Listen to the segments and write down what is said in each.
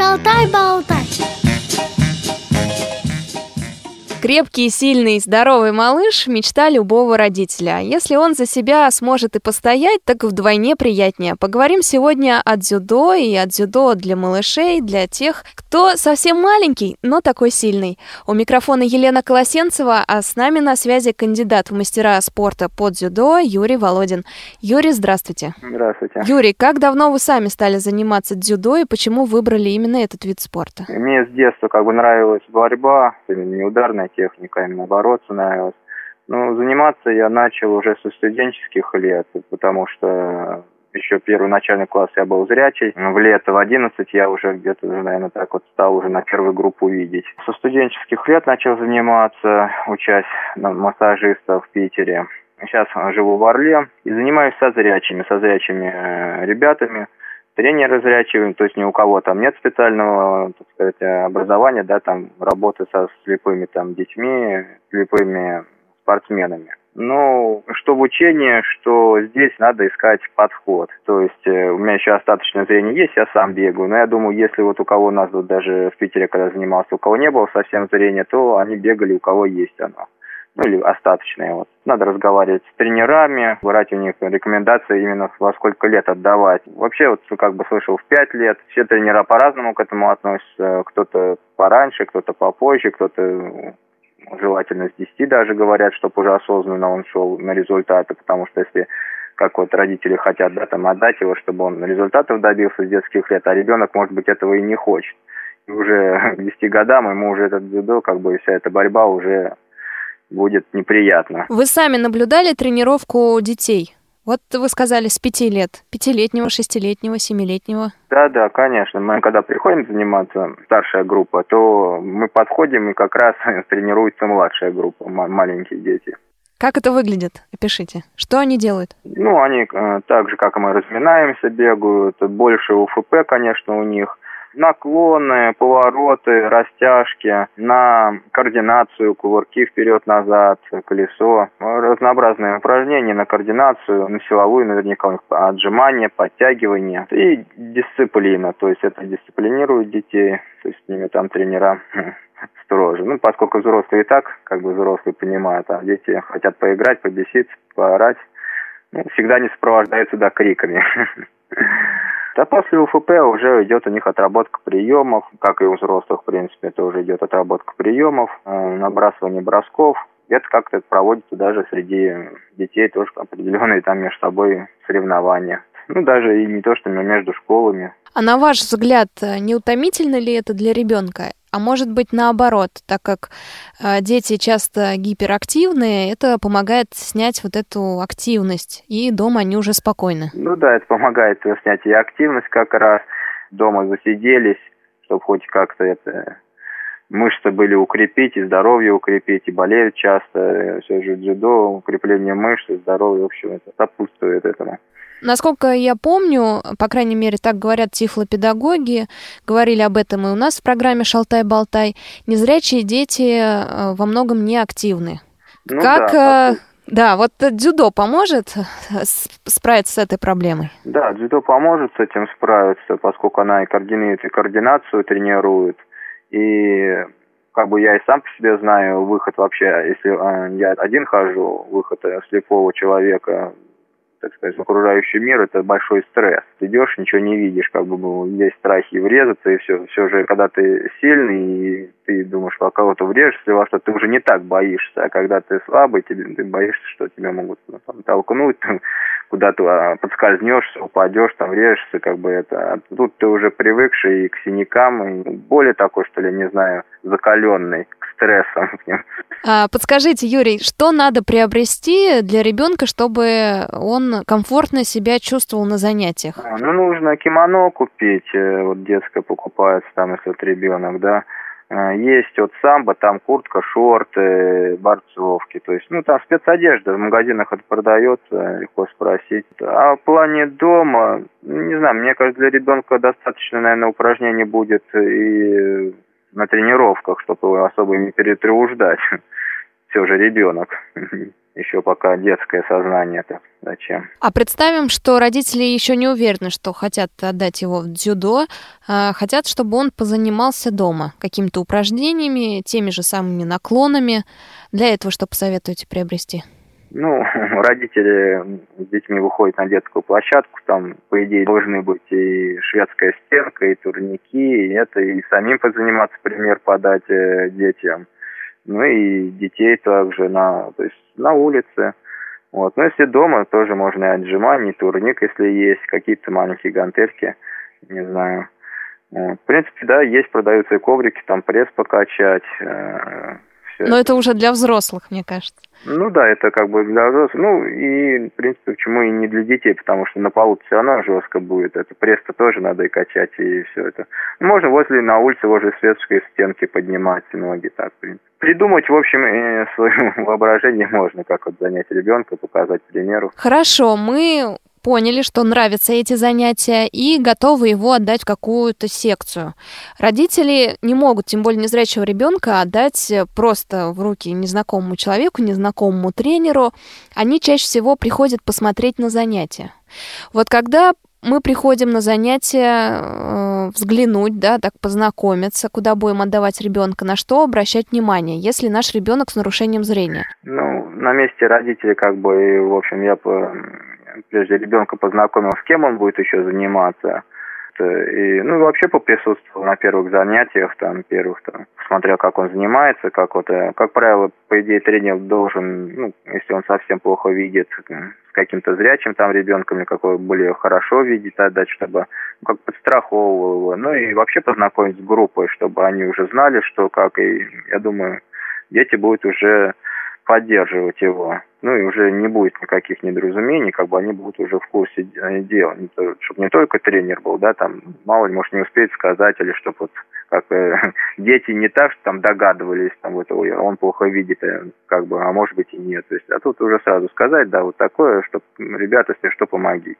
Шалтай-болтай. Крепкий, сильный, здоровый малыш – мечта любого родителя. Если он за себя сможет и постоять, так вдвойне приятнее. Поговорим сегодня о дзюдо и о дзюдо для малышей, для тех, кто совсем маленький, но такой сильный. У микрофона Елена Колосенцева, а с нами на связи кандидат в мастера спорта по дзюдо Юрий Володин. Юрий, здравствуйте. Здравствуйте. Юрий, как давно вы сами стали заниматься дзюдо и почему выбрали именно этот вид спорта? Мне с детства как бы нравилась борьба, именно не ударная техника, именно бороться нравилось. Ну, заниматься я начал уже со студенческих лет, потому что еще первый начальный класс я был зрячий. В лето в 11 я уже где-то, наверное, так вот стал уже на первую группу видеть. Со студенческих лет начал заниматься, учась на массажиста в Питере. Сейчас живу в Орле и занимаюсь со зрячими, со зрячими э, ребятами тренеры зрячие, то есть ни у кого там нет специального, так сказать, образования, да, там работы со слепыми там детьми, слепыми спортсменами. Ну, что в учении, что здесь надо искать подход. То есть э, у меня еще остаточное зрение есть, я сам бегаю. Но я думаю, если вот у кого у нас тут даже в Питере, когда занимался, у кого не было совсем зрения, то они бегали, у кого есть оно ну или остаточные. Вот. Надо разговаривать с тренерами, брать у них рекомендации именно во сколько лет отдавать. Вообще, вот как бы слышал, в пять лет все тренера по-разному к этому относятся. Кто-то пораньше, кто-то попозже, кто-то желательно с 10 даже говорят, чтобы уже осознанно он шел на результаты, потому что если как вот родители хотят, да, там отдать его, чтобы он результатов добился с детских лет, а ребенок, может быть, этого и не хочет. И уже к 10 годам ему уже этот дзюдо, как бы вся эта борьба уже будет неприятно. Вы сами наблюдали тренировку детей? Вот вы сказали с пяти лет. Пятилетнего, шестилетнего, семилетнего. Да, да, конечно. Мы когда приходим заниматься, старшая группа, то мы подходим и как раз тренируется младшая группа, маленькие дети. Как это выглядит? Опишите. Что они делают? Ну, они э, так же, как и мы, разминаемся, бегают. Больше УФП, конечно, у них – наклоны, повороты, растяжки, на координацию, кувырки вперед-назад, колесо, разнообразные упражнения на координацию, на силовую наверняка отжимания, подтягивания и дисциплина, то есть это дисциплинирует детей, то есть с ними там тренера строже. Ну, поскольку взрослые и так, как бы взрослые понимают, а дети хотят поиграть, побеситься, поорать, ну, всегда не сопровождаются, да, криками. А после УФП уже идет у них отработка приемов, как и у взрослых, в принципе, это уже идет отработка приемов, э, набрасывание бросков. Это как-то проводится даже среди детей тоже определенные там между собой соревнования. Ну, даже и не то, что между школами. А на ваш взгляд, не утомительно ли это для ребенка? А может быть наоборот, так как э, дети часто гиперактивные, это помогает снять вот эту активность, и дома они уже спокойны. Ну да, это помогает снять и активность как раз. Дома засиделись, чтобы хоть как-то это мышцы были укрепить, и здоровье укрепить, и болеют часто. Все же дзюдо, укрепление мышц, здоровье, в общем, это сопутствует этому. Насколько я помню, по крайней мере, так говорят тифлопедагоги, говорили об этом и у нас в программе «Шалтай-болтай», незрячие дети э, во многом неактивны. Ну, как... Да, э, да, вот дзюдо поможет э, справиться с этой проблемой? Да, дзюдо поможет с этим справиться, поскольку она и координирует, и координацию тренирует, и как бы я и сам по себе знаю выход вообще, если я один хожу, выход слепого человека так сказать, в окружающий мир, это большой стресс. Ты идешь, ничего не видишь, как бы ну, есть страхи врезаться, и все. Все же, когда ты сильный, и ты думаешь, во кого-то врежешься, во что ты уже не так боишься. А когда ты слабый, тебе, ты боишься, что тебя могут ну, там, толкнуть, куда-то а, подскользнешься, упадешь, там врежешься, как бы это. А тут ты уже привыкший и к синякам, и более такой, что ли, не знаю, закаленный к стрессам. А, подскажите, Юрий, что надо приобрести для ребенка, чтобы он комфортно себя чувствовал на занятиях? А, ну, нужно кимоно купить, э, вот детское покупается, там, если вот ребенок, да. А, есть вот самбо, там куртка, шорты, борцовки. То есть, ну, там спецодежда, в магазинах это продается, легко спросить. А в плане дома, ну, не знаю, мне кажется, для ребенка достаточно, наверное, упражнений будет и на тренировках, чтобы особо не перетруждать. Все же ребенок. еще пока детское сознание это зачем. А представим, что родители еще не уверены, что хотят отдать его в дзюдо, а хотят, чтобы он позанимался дома какими-то упражнениями, теми же самыми наклонами. Для этого что посоветуете приобрести? Ну, родители с детьми выходят на детскую площадку, там, по идее, должны быть и шведская стенка, и турники, и это, и самим позаниматься, пример подать э, детям. Ну и детей также на, то есть на улице. Вот. Но если дома, тоже можно и отжимания, и турник, если есть, какие-то маленькие гантельки, не знаю. Вот. В принципе, да, есть, продаются и коврики, там пресс покачать, э. Но это уже для взрослых, мне кажется. Ну да, это как бы для взрослых. Ну и, в принципе, почему и не для детей, потому что на полу все равно жестко будет. Это пресс-то тоже надо и качать, и все это. Можно возле на улице, возле светской стенки поднимать ноги так, в принципе. Придумать, в общем, свое воображение можно, как вот занять ребенка, показать примеру. Хорошо, мы поняли, что нравятся эти занятия и готовы его отдать в какую-то секцию. Родители не могут, тем более незрячего ребенка, отдать просто в руки незнакомому человеку, незнакомому тренеру. Они чаще всего приходят посмотреть на занятия. Вот когда мы приходим на занятия э, взглянуть, да, так познакомиться, куда будем отдавать ребенка, на что обращать внимание, если наш ребенок с нарушением зрения? Ну, на месте родителей, как бы, в общем, я по прежде ребенка познакомил, с кем он будет еще заниматься. И, ну, вообще поприсутствовал на первых занятиях, там, первых, там, смотрел, как он занимается, как вот, э, как правило, по идее, тренер должен, ну, если он совсем плохо видит, с каким-то зрячим там ребенком или какой более хорошо видит, отдать, чтобы ну, как подстраховывал его. Ну и вообще познакомить с группой, чтобы они уже знали, что как, и я думаю, дети будут уже поддерживать его. Ну и уже не будет никаких недоразумений, как бы они будут уже в курсе дела. Чтобы не только тренер был, да, там, мало ли, может, не успеет сказать, или чтобы вот как э, дети не так, что там догадывались, там, вот, ой, он плохо видит, э, как бы, а может быть и нет. То есть, а тут уже сразу сказать, да, вот такое, чтобы, ребята, если что, помогите.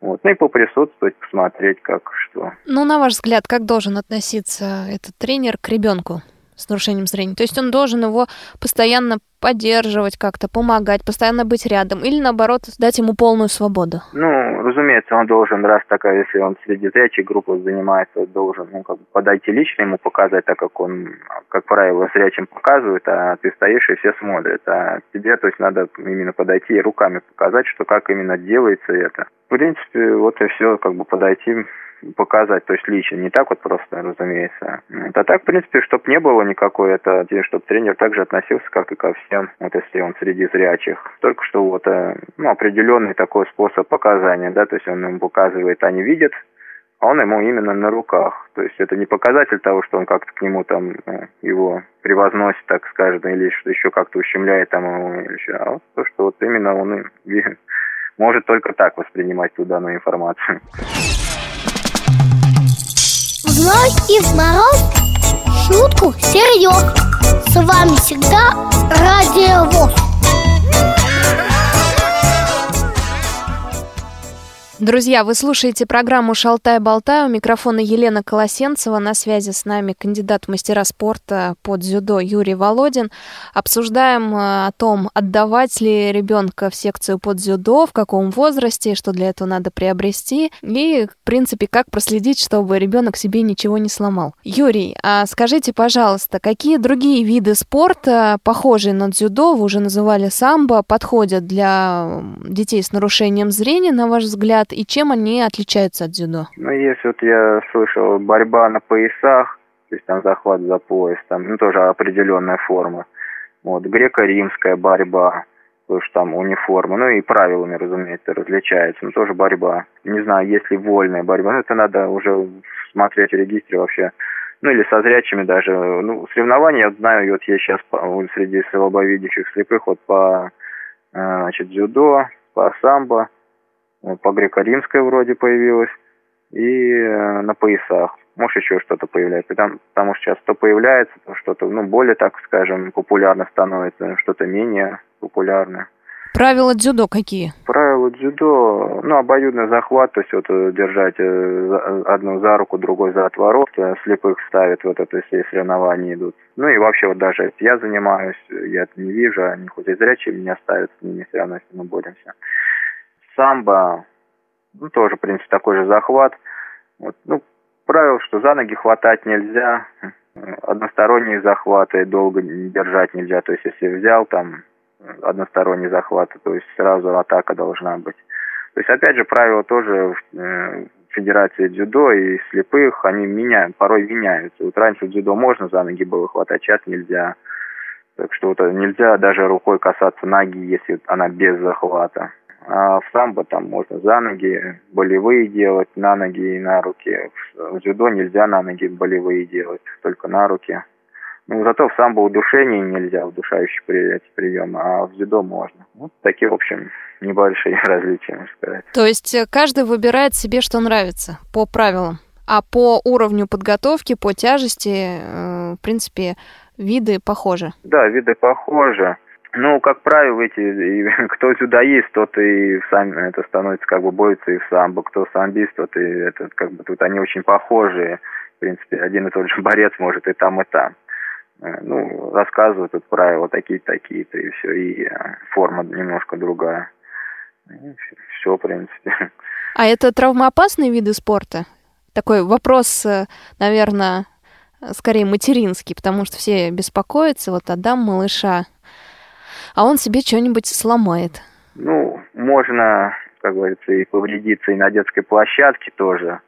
Вот. Ну и поприсутствовать, посмотреть, как что. Ну, на ваш взгляд, как должен относиться этот тренер к ребенку? С нарушением зрения. То есть он должен его постоянно поддерживать как-то, помогать, постоянно быть рядом, или наоборот, дать ему полную свободу? Ну, разумеется, он должен, раз такая, если он среди зрячей группы занимается, должен ну, как бы подойти лично ему показать, так как он, как правило, зрячим показывает, а ты стоишь и все смотрят. А тебе, то есть, надо именно подойти и руками показать, что как именно делается это. В принципе, вот и все, как бы подойти, показать, то есть лично, не так вот просто, разумеется. А так, в принципе, чтобы не было никакой, это, чтобы тренер также относился, как и ко всем, вот если он среди зрячих. Только что вот, э, ну, определенный такой способ показания, да, то есть он ему показывает, они видят, а он ему именно на руках. То есть это не показатель того, что он как-то к нему там ну, его превозносит, так скажем, или что еще как-то ущемляет там его, или еще, а вот то, что вот именно он может только так воспринимать ту данную информацию. В мороз Шутку серьез С вами всегда Радио ВОЗ Друзья, вы слушаете программу «Шалтай-болтай». У микрофона Елена Колосенцева. На связи с нами кандидат мастера спорта по дзюдо Юрий Володин. Обсуждаем э, о том, отдавать ли ребенка в секцию по дзюдо, в каком возрасте, что для этого надо приобрести. И, в принципе, как проследить, чтобы ребенок себе ничего не сломал. Юрий, а скажите, пожалуйста, какие другие виды спорта, похожие на дзюдо, вы уже называли самбо, подходят для детей с нарушением зрения, на ваш взгляд? И чем они отличаются от дзюдо? Ну, если вот я слышал, борьба на поясах, то есть там захват за пояс, там, ну, тоже определенная форма. Вот, греко-римская борьба, потому что там униформа, ну и правилами, разумеется, различается, но тоже борьба. Не знаю, есть ли вольная борьба, ну это надо уже смотреть в регистре вообще, ну или со зрячими даже. Ну, соревнования, я знаю, вот я сейчас среди слабовидящих слепых вот по э, значит, дзюдо, по самбо, по греко-римской вроде появилась, и э, на поясах. Может, еще что-то появляется. Потому, потому что сейчас то появляется, то что-то, ну, более, так скажем, популярно становится, что-то менее популярное. Правила дзюдо какие? Правила дзюдо, ну, обоюдный захват, то есть вот э, держать э, одну за руку, другой за отворот, э, слепых ставят, вот это все соревнования идут. Ну и вообще вот даже я занимаюсь, я это не вижу, они хоть и зрячие меня ставят, с ними все равно, если мы боремся. Самбо, ну, тоже, в принципе, такой же захват. Вот, ну, правило, что за ноги хватать нельзя, односторонние захваты долго держать нельзя. То есть, если взял там односторонний захват, то есть сразу атака должна быть. То есть, опять же, правила тоже в Федерации дзюдо и слепых, они меняют, порой меняются. Вот раньше в дзюдо можно за ноги было хватать, сейчас нельзя. Так что вот нельзя даже рукой касаться ноги, если она без захвата. А в самбо там можно за ноги болевые делать, на ноги и на руки. В дзюдо нельзя на ноги болевые делать, только на руки. Ну, зато в самбо удушение нельзя, удушающий при, приемы, а в дзюдо можно. Вот такие, в общем, небольшие различия, можно сказать. То есть э, каждый выбирает себе, что нравится, по правилам. А по уровню подготовки, по тяжести, э, в принципе, виды похожи. Да, виды похожи. Ну, как правило, эти, кто дзюдоист, тот и сам это становится как бы боится и в самбо, кто самбист, тот и это как бы тут они очень похожие. В принципе, один и тот же борец может и там, и там. Э, ну, рассказывают тут правила такие-то, такие-то, и все, и э, форма немножко другая. Все, в принципе. А это травмоопасные виды спорта? Такой вопрос, э, наверное, скорее материнский, потому что все беспокоятся, вот отдам малыша а он себе что-нибудь сломает. Ну, можно, как говорится, и повредиться и на детской площадке тоже.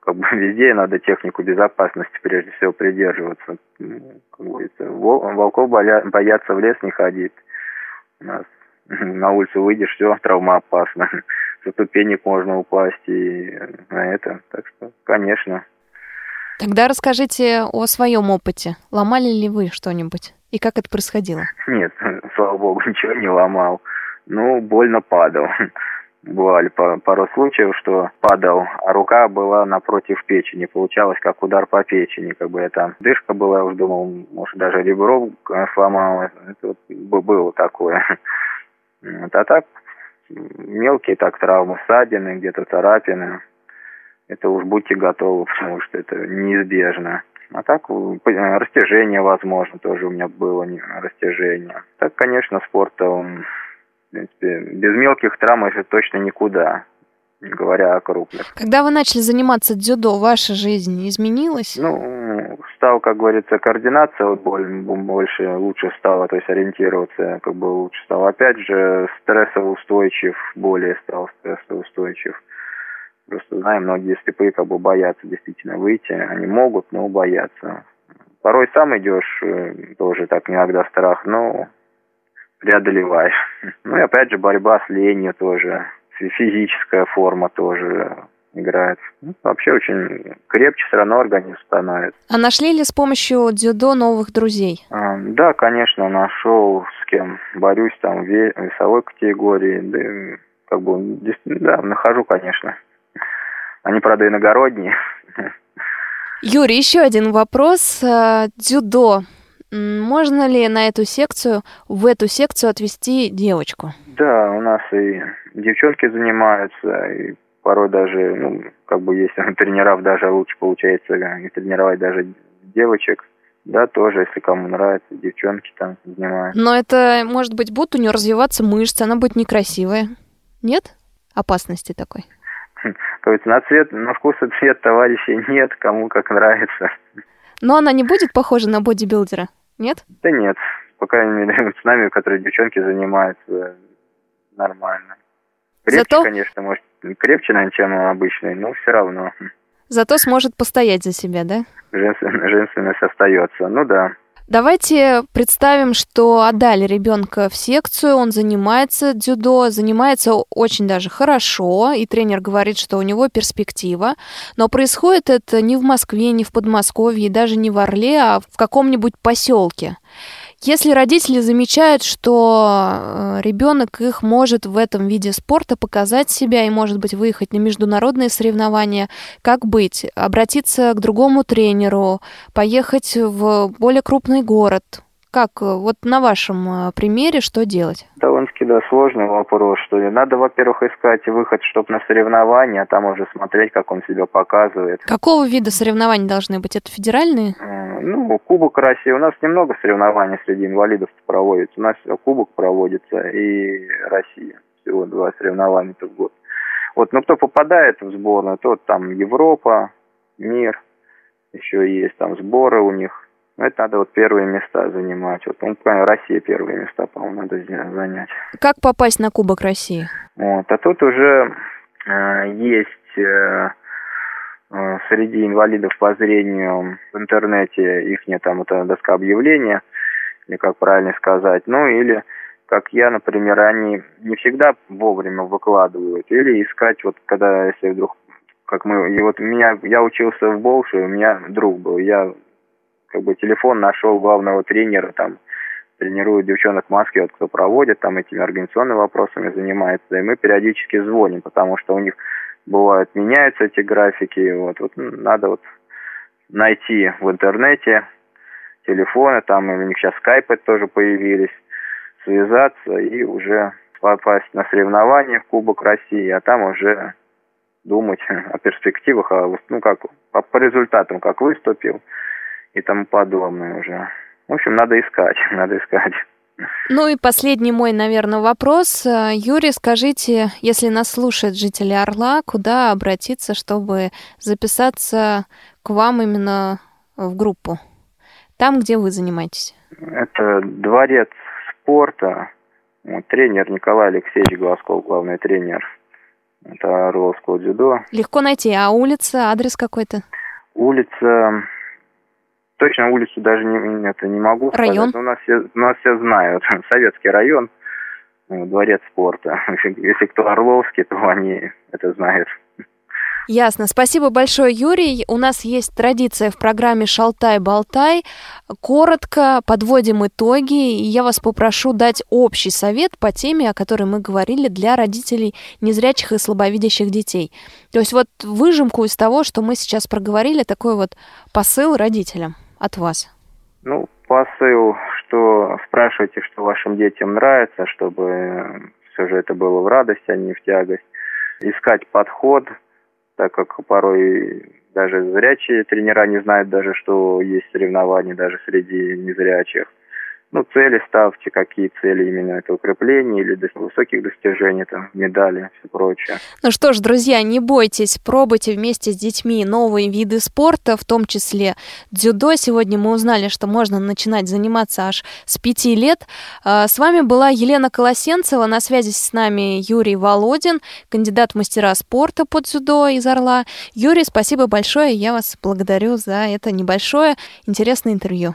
Как бы везде надо технику безопасности прежде всего придерживаться. Как говорится, волков боятся в лес не ходить. У нас на улицу выйдешь, все, травмоопасно. Со ступенек можно упасть и на это. Так что, конечно. Тогда расскажите о своем опыте. Ломали ли вы что-нибудь? И как это происходило? Нет, слава богу, ничего не ломал. Ну, больно падал. Бывали пару случаев, что падал, а рука была напротив печени. Получалось как удар по печени. Как бы это дышка была, я уж думал, может, даже ребро сломалось. Это вот было такое. Вот, а так, мелкие так травмы, ссадины, где-то царапины. Это уж будьте готовы, потому что это неизбежно. А так э, растяжение, возможно, тоже у меня было растяжение. Так, конечно, спорт, он, в принципе, без мелких травм это точно никуда не говоря о крупных. Когда вы начали заниматься дзюдо, ваша жизнь изменилась? Ну, стал, как говорится, координация больше, лучше стала, то есть ориентироваться как бы лучше стал. Опять же, стрессоустойчив, более стал стрессоустойчив. Просто знаем, многие слепые как бы боятся действительно выйти. Они могут, но боятся. Порой сам идешь, э, тоже так иногда страх, но преодолеваешь. Ну и опять же борьба с ленью тоже. Физическая форма тоже играет. Ну, вообще очень крепче все равно организм становится. А нашли ли с помощью дзюдо новых друзей? А, да, конечно, нашел, с кем борюсь там в весовой категории. Да, как бы, да, нахожу, конечно. Они, правда, иногородние. Юрий, еще один вопрос. Э, дзюдо. Можно ли на эту секцию, в эту секцию отвести девочку? Да, у нас и девчонки занимаются, и порой даже, ну, как бы есть тренеров даже лучше получается и тренировать даже девочек. Да, тоже, если кому нравится, девчонки там занимаются. Но это, может быть, будут у нее развиваться мышцы, она будет некрасивая. Нет опасности такой? Есть на цвет, на вкус и цвет товарищей нет, кому как нравится. Но она не будет похожа на бодибилдера, нет? Да нет, по крайней мере, с нами, которые девчонки занимаются, нормально. Крепче, Зато... конечно, может, крепче, наверное, чем обычный, но все равно. Зато сможет постоять за себя, да? женственность остается, ну да. Давайте представим, что отдали ребенка в секцию, он занимается дзюдо, занимается очень даже хорошо, и тренер говорит, что у него перспектива, но происходит это не в Москве, не в Подмосковье, даже не в Орле, а в каком-нибудь поселке. Если родители замечают, что э, ребенок их может в этом виде спорта показать себя и, может быть, выехать на международные соревнования, как быть? Обратиться к другому тренеру, поехать в более крупный город? Как вот на вашем э, примере что делать? Довольно-таки, да, сложный вопрос, что ли. Надо, во-первых, искать выход, чтобы на соревнования, а там уже смотреть, как он себя показывает. Какого вида соревнований должны быть? Это федеральные? Ну, Кубок России. У нас немного соревнований среди инвалидов проводится. У нас Кубок проводится и Россия. Всего два соревнования в год. Вот, но кто попадает в сборную, тот там Европа, мир, еще есть там сборы у них. Но это надо вот первые места занимать. Вот, ну, Россия первые места, по-моему, надо занять. Как попасть на Кубок России? Вот, а тут уже э, есть э, э, среди инвалидов по зрению в интернете их там это доска объявления, или как правильно сказать, ну или как я, например, они не всегда вовремя выкладывают. Или искать, вот когда, если вдруг, как мы, и вот меня, я учился в Болше, у меня друг был, я как бы телефон нашел главного тренера, там, тренирует девчонок в Москве, вот кто проводит, там этими организационными вопросами занимается, и мы периодически звоним, потому что у них бывают меняются эти графики, вот, вот надо вот найти в интернете телефоны, там у них сейчас скайпы тоже появились, связаться и уже попасть на соревнования в Кубок России, а там уже думать о перспективах, о, ну как по результатам, как выступил и тому подобное уже. В общем, надо искать, надо искать. Ну и последний мой, наверное, вопрос. Юрий, скажите, если нас слушают жители Орла, куда обратиться, чтобы записаться к вам именно в группу? Там, где вы занимаетесь? Это дворец спорта. Тренер Николай Алексеевич Глазков, главный тренер. Это Орловского дзюдо. Легко найти. А улица, адрес какой-то? Улица... Точно улицу даже не, это не могу район? сказать. У нас, все, у нас все знают. Советский район, дворец спорта. Если кто Орловский, то они это знают. Ясно. Спасибо большое, Юрий. У нас есть традиция в программе «Шалтай-болтай». Коротко подводим итоги, и я вас попрошу дать общий совет по теме, о которой мы говорили, для родителей незрячих и слабовидящих детей. То есть вот выжимку из того, что мы сейчас проговорили, такой вот посыл родителям от вас. Ну, посыл, что спрашивайте, что вашим детям нравится, чтобы все же это было в радость, а не в тягость. Искать подход – так как порой даже зрячие тренера не знают даже, что есть соревнования даже среди незрячих ну, цели ставьте, какие цели именно это укрепление или до высоких достижений, там, медали, все прочее. Ну что ж, друзья, не бойтесь, пробуйте вместе с детьми новые виды спорта, в том числе дзюдо. Сегодня мы узнали, что можно начинать заниматься аж с пяти лет. А, с вами была Елена Колосенцева, на связи с нами Юрий Володин, кандидат мастера спорта по дзюдо из Орла. Юрий, спасибо большое, я вас благодарю за это небольшое интересное интервью.